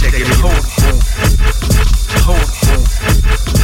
Take it, hold, hold, hold, hold.